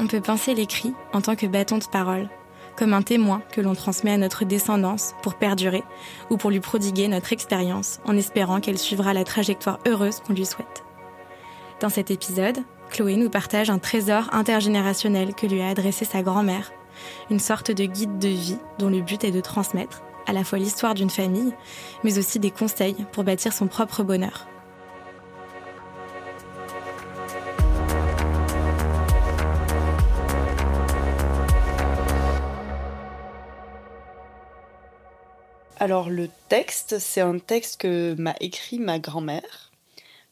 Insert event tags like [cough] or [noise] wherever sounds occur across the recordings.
On peut penser l'écrit en tant que bâton de parole, comme un témoin que l'on transmet à notre descendance pour perdurer ou pour lui prodiguer notre expérience en espérant qu'elle suivra la trajectoire heureuse qu'on lui souhaite. Dans cet épisode, Chloé nous partage un trésor intergénérationnel que lui a adressé sa grand-mère, une sorte de guide de vie dont le but est de transmettre à la fois l'histoire d'une famille, mais aussi des conseils pour bâtir son propre bonheur. Alors le texte, c'est un texte que m'a écrit ma grand-mère.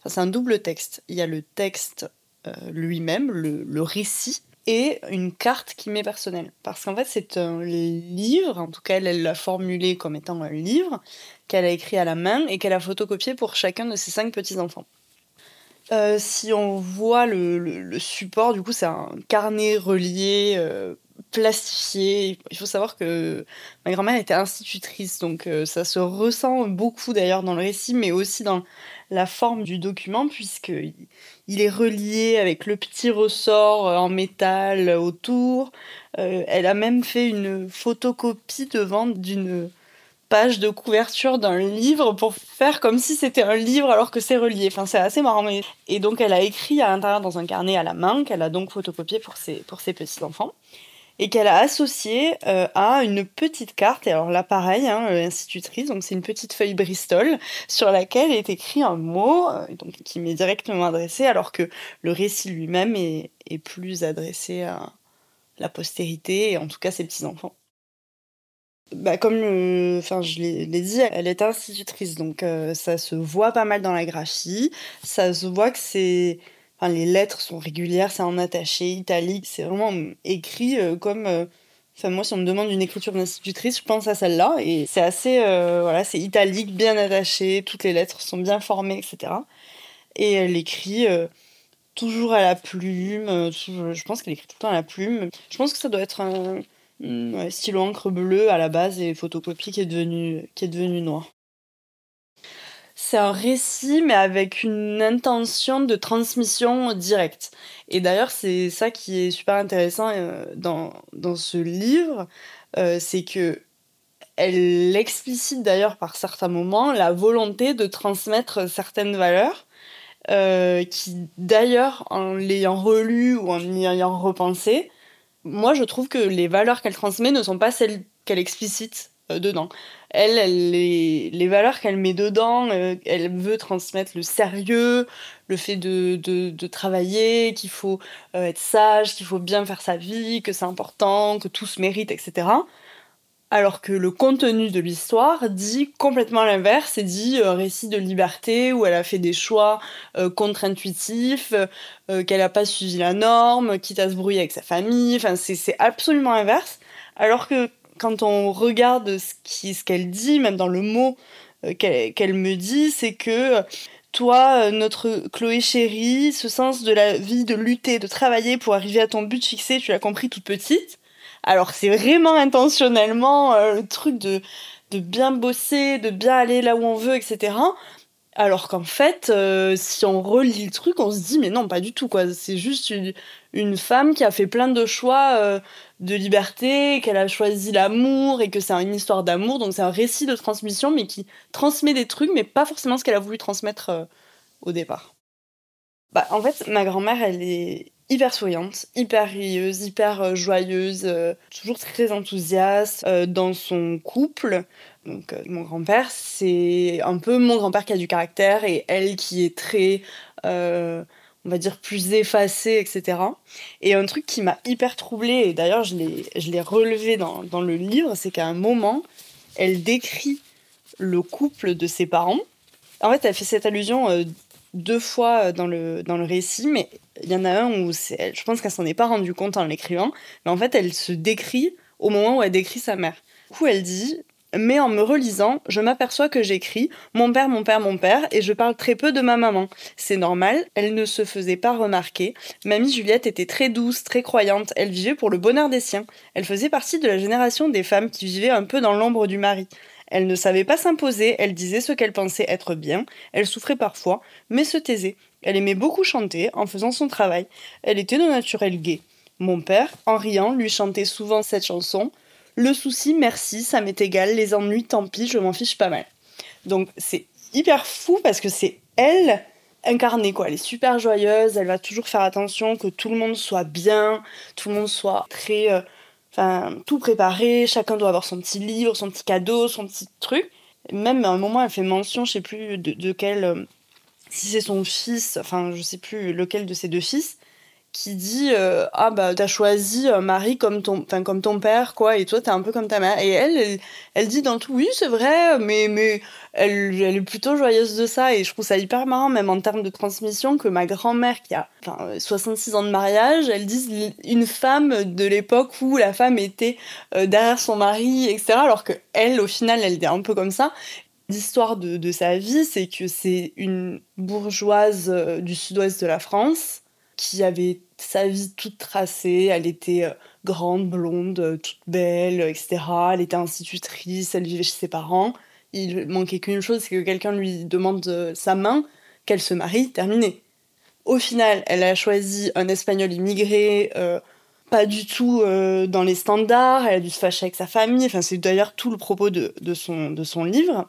Enfin, c'est un double texte. Il y a le texte euh, lui-même, le, récit, et une carte qui m'est personnelle. Parce qu'en fait, c'est un livre, en tout cas, elle l'a formulé comme étant un livre, qu'elle a écrit à la main et qu'elle a photocopié pour chacun de ses cinq petits-enfants. Euh, si on voit le, support, du coup, c'est un carnet relié euh, plastifié. Il faut savoir que ma grand-mère était institutrice, donc euh, ça se ressent beaucoup d'ailleurs dans le récit, mais aussi dans la forme du document, puisque il est relié avec le petit ressort euh, en métal autour. Euh, elle a même fait une photocopie devant d'une page de couverture d'un livre pour faire comme si c'était un livre alors que c'est relié. Enfin, c'est assez marrant. Et donc, elle a écrit à l'intérieur dans un carnet à la main qu'elle a donc photocopié pour ses, pour ses petits-enfants et qu'elle a associé euh, à une petite carte. Et alors là, pareil, hein, euh, institutrice, donc c'est une petite feuille Bristol sur laquelle est écrit un mot euh, donc, qui m'est directement adressé, alors que le récit lui-même est, plus adressé à la postérité, et en tout cas ses petits-enfants. Bah, comme je l'ai dit, elle est institutrice, donc ça se voit pas mal dans la graphie, ça se voit que c'est les lettres sont régulières, c'est en attaché, italique, c'est vraiment écrit euh, comme. Euh, enfin, moi, si on me demande une écriture d'institutrice, je pense à celle-là. Et c'est assez. Euh, voilà, c'est italique, bien attaché, toutes les lettres sont bien formées, etc. Et elle écrit toujours à la plume. je pense qu'elle écrit tout le temps à la plume. Je pense que ça doit être un, stylo encre bleu à la base et photocopie qui est qui est devenu noir c'est un récit, mais avec une intention de transmission directe. Et d'ailleurs, c'est ça qui est super intéressant euh, dans, dans ce livre, euh, c'est que elle explicite d'ailleurs par certains moments la volonté de transmettre certaines valeurs, euh, qui d'ailleurs, en l'ayant relu ou en y ayant repensé, moi je trouve que les valeurs qu'elle transmet ne sont pas celles qu'elle explicite dedans elle, les, valeurs qu'elle met dedans, euh, elle veut transmettre le sérieux, le fait de, travailler, qu'il faut euh, être sage, qu'il faut bien faire sa vie, que c'est important, que tout se mérite, etc. Alors que le contenu de l'histoire dit complètement l'inverse, et dit euh, récit de liberté où elle a fait des choix contre-intuitifs, qu'elle n'a pas suivi la norme, quitte à se brouiller avec sa famille, enfin c'est absolument inverse. Alors que quand on regarde ce qu'elle dit, même dans le mot euh, qu'elle me dit, c'est que toi, euh, notre Chloé chérie, ce sens de la vie, de lutter, de travailler pour arriver à ton but fixé, tu l'as compris toute petite. Alors c'est vraiment intentionnellement euh, le truc de, de bien bosser, de bien aller là où on veut, etc. Alors qu'en fait, si on relit le truc, on se dit mais non, pas du tout quoi. C'est juste une, femme qui a fait plein de choix de liberté, qu'elle a choisi l'amour et que c'est une histoire d'amour. Donc c'est un récit de transmission, mais qui transmet des trucs, mais pas forcément ce qu'elle a voulu transmettre euh, au départ. Bah, en fait, ma grand-mère, elle est hyper souriante, hyper rieuse, hyper euh, joyeuse, euh, toujours très enthousiaste dans son couple. Donc mon grand-père, c'est un peu mon grand-père qui a du caractère et elle qui est très on va dire, plus effacé, etc. Et un truc qui m'a hyper troublée, et d'ailleurs je l'ai relevé dans, dans le livre, c'est qu'à un moment, elle décrit le couple de ses parents. En fait, elle fait cette allusion euh, deux fois dans le, dans le récit, mais il y en a un où je pense qu'elle s'en est pas rendue compte en l'écrivant, mais en fait, elle se décrit au moment où elle décrit sa mère. Du coup, elle dit mais en me relisant, je m'aperçois que j'écris mon père, mon père, mon père, et je parle très peu de ma maman. C'est normal, elle ne se faisait pas remarquer. Mamie Juliette était très douce, très croyante, elle vivait pour le bonheur des siens. Elle faisait partie de la génération des femmes qui vivaient un peu dans l'ombre du mari. Elle ne savait pas s'imposer, elle disait ce qu'elle pensait être bien, elle souffrait parfois, mais se taisait. Elle aimait beaucoup chanter en faisant son travail. Elle était de naturel gaie. Mon père, en riant, lui chantait souvent cette chanson. Le souci, merci, ça m'est égal. Les ennuis, tant pis, je m'en fiche pas mal. Donc c'est hyper fou parce que c'est elle incarnée quoi. Elle est super joyeuse, elle va toujours faire attention que tout le monde soit bien, tout le monde soit très, euh, enfin tout préparé. Chacun doit avoir son petit livre, son petit cadeau, son petit truc. Même à un moment, elle fait mention, je sais plus de, quel, euh, si c'est son fils, enfin je sais plus lequel de ses deux fils, qui dit euh, ah bah t'as choisi un mari comme ton enfin comme ton père quoi et toi t'es un peu comme ta mère. Et elle elle, dit dans le tout oui c'est vrai mais mais elle, elle est plutôt joyeuse de ça. Et je trouve ça hyper marrant même en termes de transmission que ma grand-mère qui a 66 ans de mariage elle dise une femme de l'époque où la femme était euh, derrière son mari etc alors que elle au final elle est un peu comme ça. L'histoire de, de sa vie, c'est que c'est une bourgeoise euh, du sud-ouest de la France qui avait sa vie toute tracée. Elle était euh, grande, blonde, euh, toute belle, etc. Elle était institutrice, elle vivait chez ses parents. Il manquait qu'une chose, c'est que quelqu'un lui demande euh, sa main, qu'elle se marie, terminé. Au final, elle a choisi un espagnol immigré, pas du tout dans les standards, elle a dû se fâcher avec sa famille, enfin c'est d'ailleurs tout le propos de, de, son, de son livre.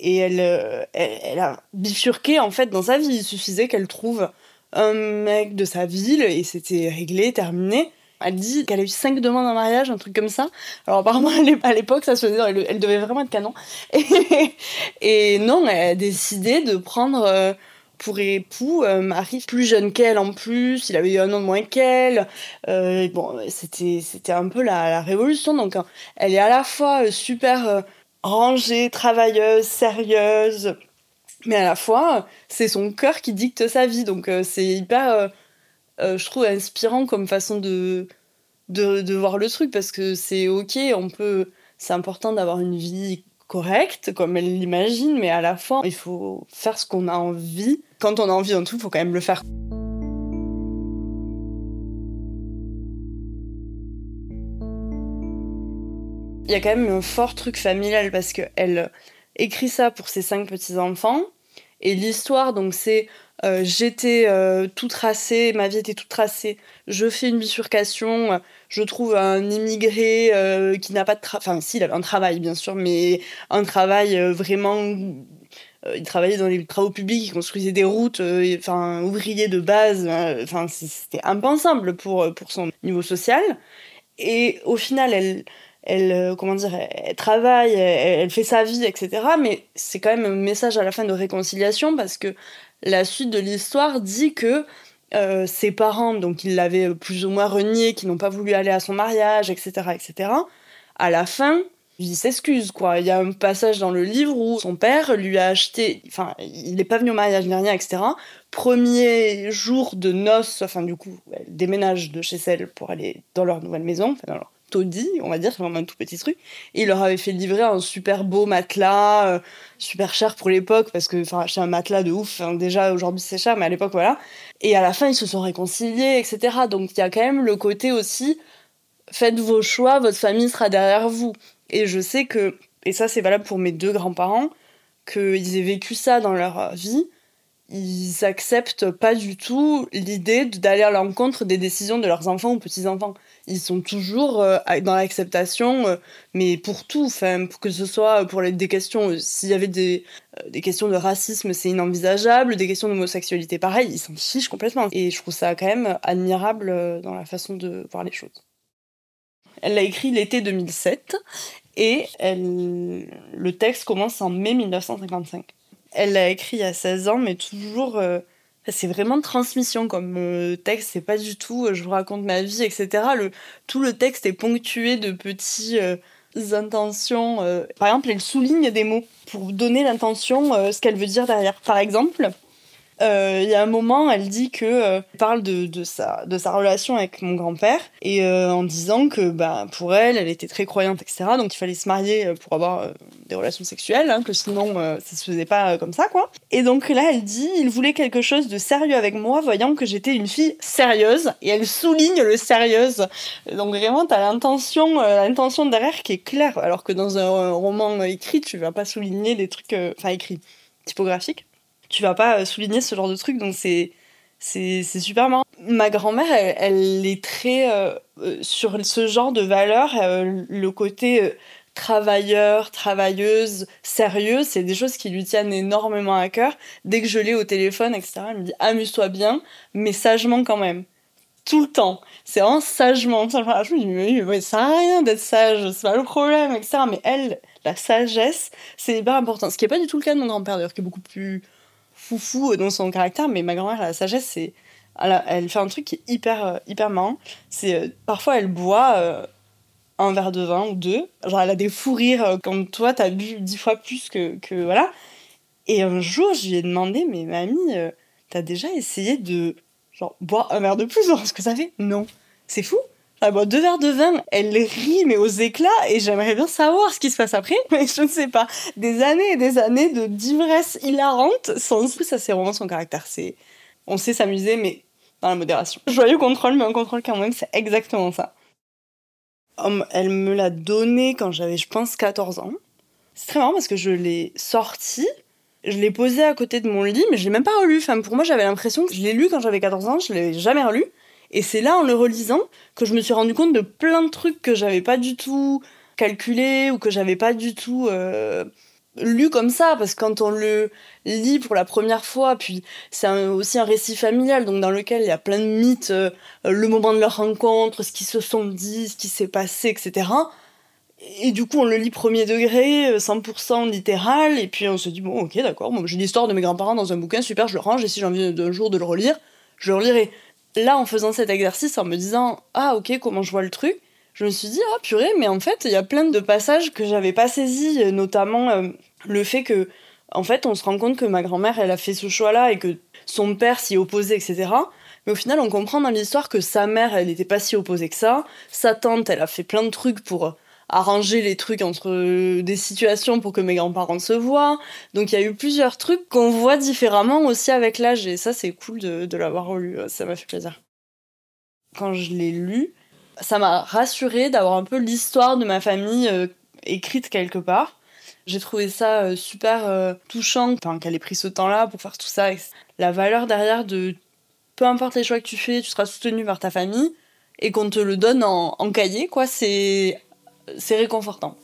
Et elle, elle, elle, a bifurqué en fait dans sa vie, il suffisait qu'elle trouve un mec de sa ville et c'était réglé, terminé. Elle dit qu'elle a eu cinq demandes en mariage, un truc comme ça. Alors apparemment [laughs] à l'époque ça se faisait, elle, devait vraiment être canon. [laughs] Et, non, elle a décidé de prendre euh, pour époux un mari plus jeune qu'elle en plus, il avait eu un an de moins qu'elle. Euh, bon, c'était un peu la, révolution. Donc hein, elle est à la fois super euh, rangée, travailleuse, sérieuse, mais à la fois, c'est son cœur qui dicte sa vie. Donc euh, c'est hyper, euh, euh, je trouve, inspirant comme façon de, de, voir le truc parce que c'est ok, on peut, c'est important d'avoir une vie correcte comme elle l'imagine, mais à la fois, il faut faire ce qu'on a envie. Quand on a envie d'un truc, il faut quand même le faire. Il y a quand même un fort truc familial parce que elle écrit ça pour ses cinq petits-enfants. Et l'histoire, donc, c'est euh, j'étais euh, tout tracé, ma vie était toute tracée, je fais une bifurcation, je trouve un immigré euh, qui n'a pas de travail, enfin, si, il avait un travail, bien sûr, mais un travail vraiment. il travaillait dans les travaux publics, il construisait des routes, enfin, ouvrier de base, enfin, c'était impensable pour, pour son niveau social. Et au final, elle elle euh, comment dire elle, travaille elle, fait sa vie etc mais c'est quand même un message à la fin de réconciliation parce que la suite de l'histoire dit que euh, ses parents donc ils l'avaient plus ou moins renié qui n'ont pas voulu aller à son mariage etc etc à la fin il s'excuse quoi. Il y a un passage dans le livre où son père lui a acheté enfin il n'est pas venu au mariage ni rien etc premier jour de noces enfin du coup elle déménage de chez elle pour aller dans leur nouvelle maison on va dire, c'est vraiment un tout petit truc. Il leur avait fait livrer un super beau matelas, euh, super cher pour l'époque, parce que, acheter un matelas de ouf, déjà aujourd'hui c'est cher, mais à l'époque, voilà. Et à la fin, ils se sont réconciliés, etc. Donc il y a quand même le côté aussi, faites vos choix, votre famille sera derrière vous. Et je sais que, et ça c'est valable pour mes deux grands-parents, qu'ils aient vécu ça dans leur vie ils acceptent pas du tout l'idée d'aller à l'encontre des décisions de leurs enfants ou petits-enfants. Ils sont toujours euh, dans l'acceptation, euh, mais pour tout, enfin, pour que ce soit pour les, des questions, euh, s'il y avait des, des questions de racisme, c'est inenvisageable, des questions d'homosexualité, pareil, ils s'en fichent complètement. Et je trouve ça quand même admirable dans la façon de voir les choses. Elle l'a écrit l'été 2007, et le texte commence en mai 1955. Elle l'a écrit à 16 ans, mais toujours. Euh, c'est vraiment transmission comme euh, texte, c'est pas du tout euh, je vous raconte ma vie, etc. Le, tout le texte est ponctué de petits intentions. Par exemple, elle souligne des mots pour donner l'intention, ce qu'elle veut dire derrière. Par exemple, euh, il y a un moment, elle dit que euh, parle de, sa, relation avec mon grand-père et euh, en disant que bah, pour elle, elle était très croyante, etc. Donc il fallait se marier pour avoir des relations sexuelles, hein, que sinon ça se faisait pas comme ça, quoi. Et donc là, elle dit il voulait quelque chose de sérieux avec moi, voyant que j'étais une fille sérieuse et elle souligne le sérieuse. Donc vraiment, t'as l'intention, l'intention derrière qui est claire, alors que dans un roman écrit, tu vas pas souligner des trucs, enfin écrit, typographiques tu vas pas souligner ce genre de truc. Donc c'est C'est super marrant. Ma grand-mère, elle, est très euh, euh, sur ce genre de valeurs, euh, le côté travailleur, travailleuse, sérieuse, c'est des choses qui lui tiennent énormément à cœur. Dès que je l'ai au téléphone, etc., elle me dit amuse-toi bien, mais sagement quand même. Tout le temps. C'est vraiment sagement. Je me dis, mais, mais ça à rien d'être sage, c'est pas le problème, etc. Mais elle, la sagesse, c'est hyper important. Ce qui n'est pas du tout le cas de mon grand-père, d'ailleurs, qui est beaucoup plus foufou dans son caractère, mais ma grand-mère, la sagesse, c'est. Elle, fait un truc qui est hyper, euh, hyper marrant. C'est euh, parfois elle boit euh, un verre de vin ou deux. Genre elle a des fous rires quand toi t'as bu dix fois plus que, que voilà. Et un jour je lui ai demandé mais mamie t'as déjà essayé de genre boire un verre de plus? [laughs] Ce que ça fait Non. C'est fou. Ah bon, deux verres de vin, elle rit mais aux éclats et j'aimerais bien savoir ce qui se passe après, mais je ne sais pas. Des années et des années de d'ivresse hilarante, sans plus ça c'est vraiment son caractère. C'est, on sait s'amuser mais dans la modération. Joyeux contrôle mais un contrôle quand même, c'est exactement ça. Elle me l'a donné quand j'avais je pense 14 ans. C'est très marrant parce que je l'ai sorti, je l'ai posé à côté de mon lit mais je l'ai même pas relu. Enfin pour moi j'avais l'impression que je l'ai lu quand j'avais 14 ans, je l'ai jamais relu. Et c'est là, en le relisant, que je me suis rendu compte de plein de trucs que j'avais pas du tout calculé ou que j'avais pas du tout euh, lu comme ça. Parce que quand on le lit pour la première fois, puis c'est aussi un récit familial, donc dans lequel il y a plein de mythes, euh, le moment de leur rencontre, ce qu'ils se sont dit, ce qui s'est passé, etc. Et du coup, on le lit premier degré, 100% euh, littéral, et puis on se dit, bon, ok, d'accord, j'ai l'histoire de mes grands-parents dans un bouquin, super, je le range, et si j'ai envie d'un jour de le relire, je le relirai là, en faisant cet exercice, en me disant Ah, ok, comment je vois le truc, je me suis dit Ah, purée, mais en fait, il y a plein de passages que j'avais pas saisis, notamment euh, le fait que, en fait, on se rend compte que ma grand-mère, elle a fait ce choix-là et que son père s'y opposait, etc. Mais au final, on comprend dans l'histoire que sa mère, elle n'était pas si opposée que ça. Sa tante, elle a fait plein de trucs pour arranger les trucs entre euh, des situations pour que mes grands-parents se voient. Donc il y a eu plusieurs trucs qu'on voit différemment aussi avec l'âge et ça c'est cool de, l'avoir relu, ça m'a fait plaisir. Quand je l'ai lu, ça m'a rassuré d'avoir un peu l'histoire de ma famille euh, écrite quelque part. J'ai trouvé ça euh, super touchant qu'elle ait pris ce temps-là pour faire tout ça. La valeur derrière de peu importe les choix que tu fais, tu seras soutenu par ta famille et qu'on te le donne en, en cahier, quoi. C'est c'est réconfortant.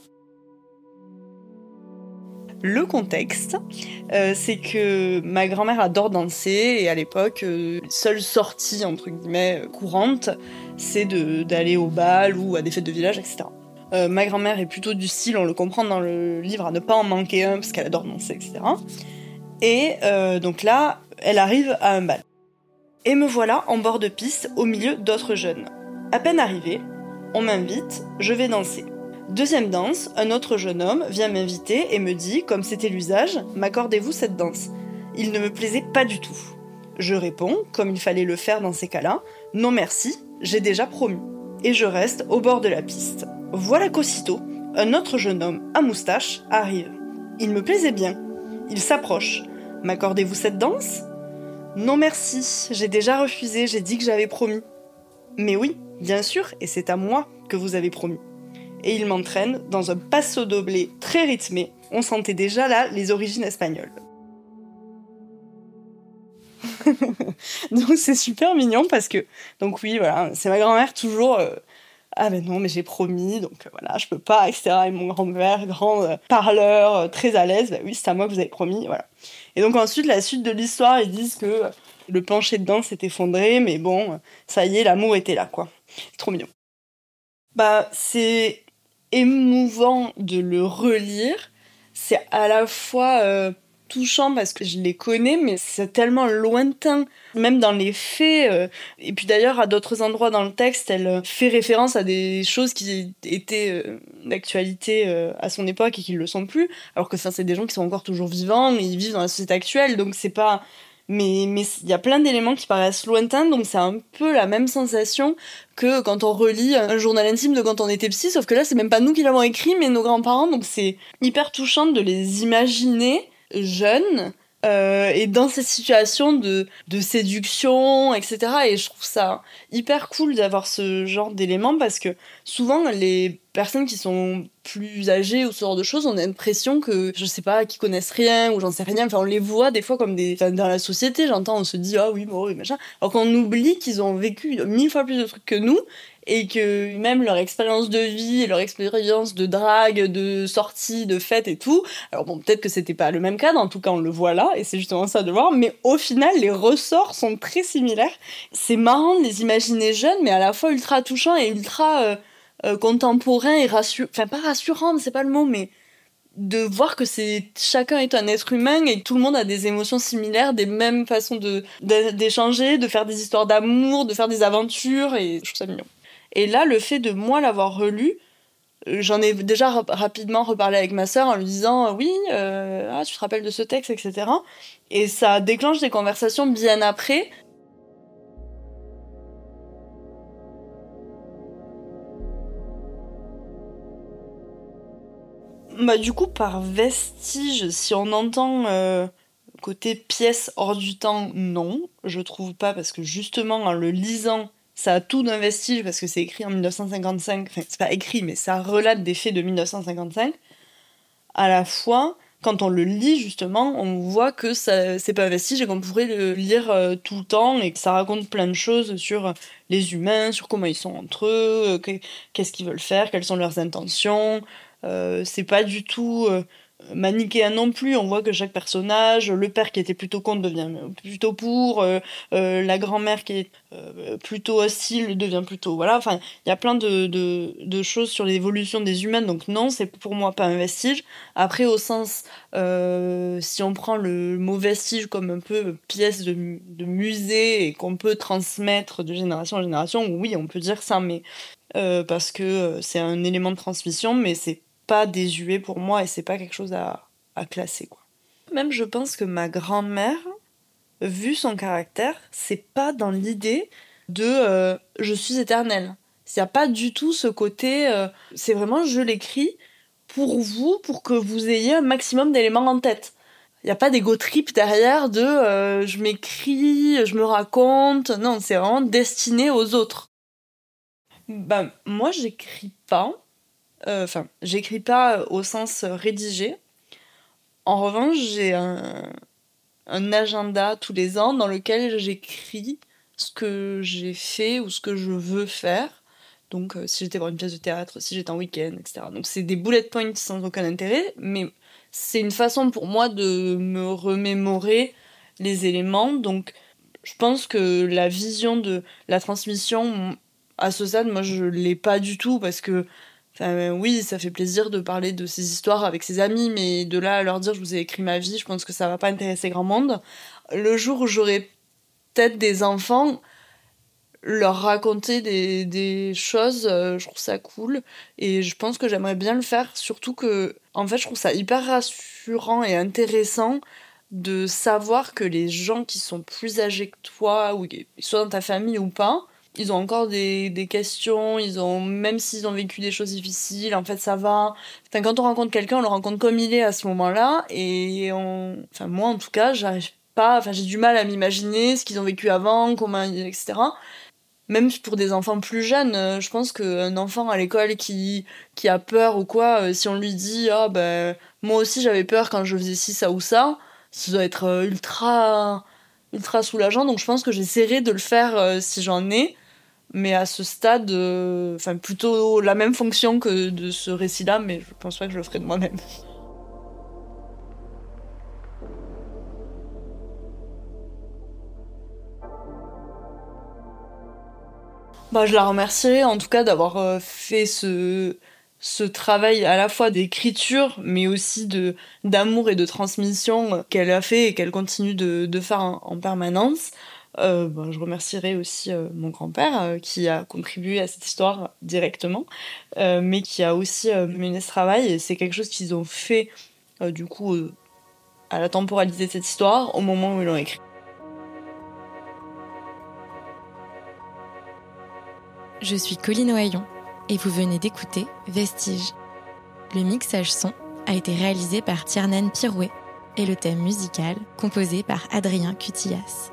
Le contexte, euh, c'est que ma grand-mère adore danser et à l'époque, euh, seule sortie entre guillemets courante, c'est d'aller au bal ou à des fêtes de village, etc. Euh, ma grand-mère est plutôt du style, on le comprend dans le livre, à ne pas en manquer un parce qu'elle adore danser, etc. Et donc là, elle arrive à un bal. Et me voilà en bord de piste au milieu d'autres jeunes. À peine arrivée, on m'invite, je vais danser. Deuxième danse, un autre jeune homme vient m'inviter et me dit, comme c'était l'usage, m'accordez-vous cette danse? Il ne me plaisait pas du tout. Je réponds, comme il fallait le faire dans ces cas-là, non merci, j'ai déjà promis. Et je reste au bord de la piste. Voilà qu'aussitôt, un autre jeune homme à moustache arrive. Il me plaisait bien. Il s'approche. M'accordez-vous cette danse Non merci, j'ai déjà refusé, j'ai dit que j'avais promis. Mais oui, bien sûr, et c'est à moi que vous avez promis. Et il m'entraîne dans un passo doblé très rythmé. On sentait déjà là les origines espagnoles. [laughs] donc c'est super mignon parce que donc oui voilà c'est ma grand-mère toujours euh, ah ben non mais j'ai promis donc euh, voilà je peux pas etc et mon grand-père grand euh, parleur très à l'aise bah oui c'est à moi que vous avez promis voilà et donc ensuite la suite de l'histoire ils disent que le plancher de danse s'est effondré mais bon ça y est l'amour était là quoi trop mignon bah, c'est émouvant de le relire. C'est à la fois euh, touchant parce que je les connais, mais c'est tellement lointain, même dans les faits. Euh. et puis d'ailleurs, à d'autres endroits dans le texte, elle fait référence à des choses qui étaient euh, d'actualité à son époque et qui ne le sont plus, alors que ça, c'est des gens qui sont encore toujours vivants et ils vivent dans la société actuelle, donc c'est pas mais mais il y a plein d'éléments qui paraissent lointains donc c'est un peu la même sensation que quand on relit un journal intime de quand on était psy sauf que là c'est même pas nous qui l'avons écrit mais nos grands-parents donc c'est hyper touchant de les imaginer jeunes euh, et dans ces situations de, de séduction, etc. Et je trouve ça hyper cool d'avoir ce genre d'éléments parce que souvent les personnes qui sont plus âgées ou ce genre de choses, on a l'impression que, je sais pas, qui connaissent rien ou j'en sais rien. Enfin, on les voit des fois comme des. Dans la société, j'entends, on se dit, ah oui, bon, oui, machin. Alors qu'on oublie qu'ils ont vécu mille fois plus de trucs que nous et que même leur expérience de vie leur expérience de drague, de sortie, de fête et tout, alors bon, peut-être que c'était pas le même cadre, en tout cas on le voit là, et c'est justement ça de voir, mais au final les ressorts sont très similaires. C'est marrant de les imaginer jeunes, mais à la fois ultra touchants et ultra euh, euh, contemporains et rassurants, enfin pas rassurants, c'est pas le mot, mais de voir que c'est chacun est un être humain et tout le monde a des émotions similaires, des mêmes façons de d'échanger, de faire des histoires d'amour, de faire des aventures et je trouve ça mignon. Et là, le fait de moi l'avoir relu, euh, j'en ai déjà rapidement reparlé avec ma sœur en lui disant euh, oui, euh, ah, tu te rappelles de ce texte, etc. Et ça déclenche des conversations bien après. Bah, du coup, par vestige, si on entend côté pièce hors du temps, non, je trouve pas, parce que justement, en le lisant, ça a tout d'un vestige parce que c'est écrit en 1955, enfin c'est pas écrit mais ça relate des faits de 1955. À la fois, quand on le lit justement, on voit que c'est pas un vestige et qu'on pourrait le lire euh, tout le temps et que ça raconte plein de choses sur les humains, sur comment ils sont entre eux, euh, qu'est-ce qu'ils veulent faire, quelles sont leurs intentions. Euh, c'est pas du tout manichéen non plus. On voit que chaque personnage, le père qui était plutôt contre devient plutôt pour, euh, euh, la grand-mère qui est euh, plutôt hostile devient plutôt. Voilà, enfin, il y a plein de, de, choses sur l'évolution des humains, donc non, c'est pour moi pas un vestige. Après, au sens, si on prend le mot vestige comme un peu pièce de, de musée et qu'on peut transmettre de génération en génération, oui, on peut dire ça, mais. parce que c'est un élément de transmission, mais c'est pas désuet pour moi et c'est pas quelque chose à, classer quoi. Même je pense que ma grand-mère, vu son caractère, c'est pas dans l'idée de euh, je suis éternelle. Il n'y a pas du tout ce côté, euh, c'est vraiment je l'écris pour vous, pour que vous ayez un maximum d'éléments en tête. Il n'y a pas d'ego trip derrière de euh, je m'écris, je me raconte. Non, c'est vraiment destiné aux autres. Ben, moi, j'écris pas. Euh, enfin, j'écris pas au sens rédigé. En revanche, j'ai un, un agenda tous les ans dans lequel j'écris ce que j'ai fait ou ce que je veux faire. Donc, euh, si j'étais voir une pièce de théâtre, si j'étais en week-end, etc. Donc, c'est des bullet points sans aucun intérêt, mais c'est une façon pour moi de me remémorer les éléments. Donc, je pense que la vision de la transmission, à ce stade, moi, je l'ai pas du tout parce que oui, ça fait plaisir de parler de ces histoires avec ses amis, mais de là à leur dire je vous ai écrit ma vie, je pense que ça va pas intéresser grand monde. Le jour où j'aurai peut-être des enfants, leur raconter des, choses, euh, je trouve ça cool. Et je pense que j'aimerais bien le faire, surtout que, en fait, je trouve ça hyper rassurant et intéressant de savoir que les gens qui sont plus âgés que toi, ou soit dans ta famille ou pas, ils ont encore des, des questions, ils ont même s'ils ont vécu des choses difficiles, en fait ça va. Enfin, quand on rencontre quelqu'un, on le rencontre comme il est à ce moment-là et on enfin moi en tout cas, j'arrive pas, enfin j'ai du mal à m'imaginer ce qu'ils ont vécu avant, comment etc. Même pour des enfants plus jeunes, euh, je pense qu'un enfant à l'école qui, qui a peur ou quoi, euh, si on lui dit ah ben moi aussi j'avais peur quand je faisais ci ça ou ça, ça doit être euh, ultra ultra soulageant donc je pense que j'essaierai de le faire si j'en ai mais à ce stade, euh, plutôt la même fonction que de ce récit-là, mais je pense pas que je le ferai de moi-même. Bah, je la remercierai en tout cas d'avoir euh, fait ce, ce travail à la fois d'écriture, mais aussi d'amour et de transmission qu'elle a fait et qu'elle continue de, de faire en permanence. Euh, ben, je remercierai aussi euh, mon grand-père euh, qui a contribué à cette histoire directement, mais qui a aussi mené ce travail c'est quelque chose qu'ils ont fait du coup à la temporalité de cette histoire au moment où ils l'ont écrit. Je suis Colline Ohaillon et vous venez d'écouter Vestige. Le mixage son a été réalisé par Tiernan Pirouet et le thème musical composé par Adrien Cutillas.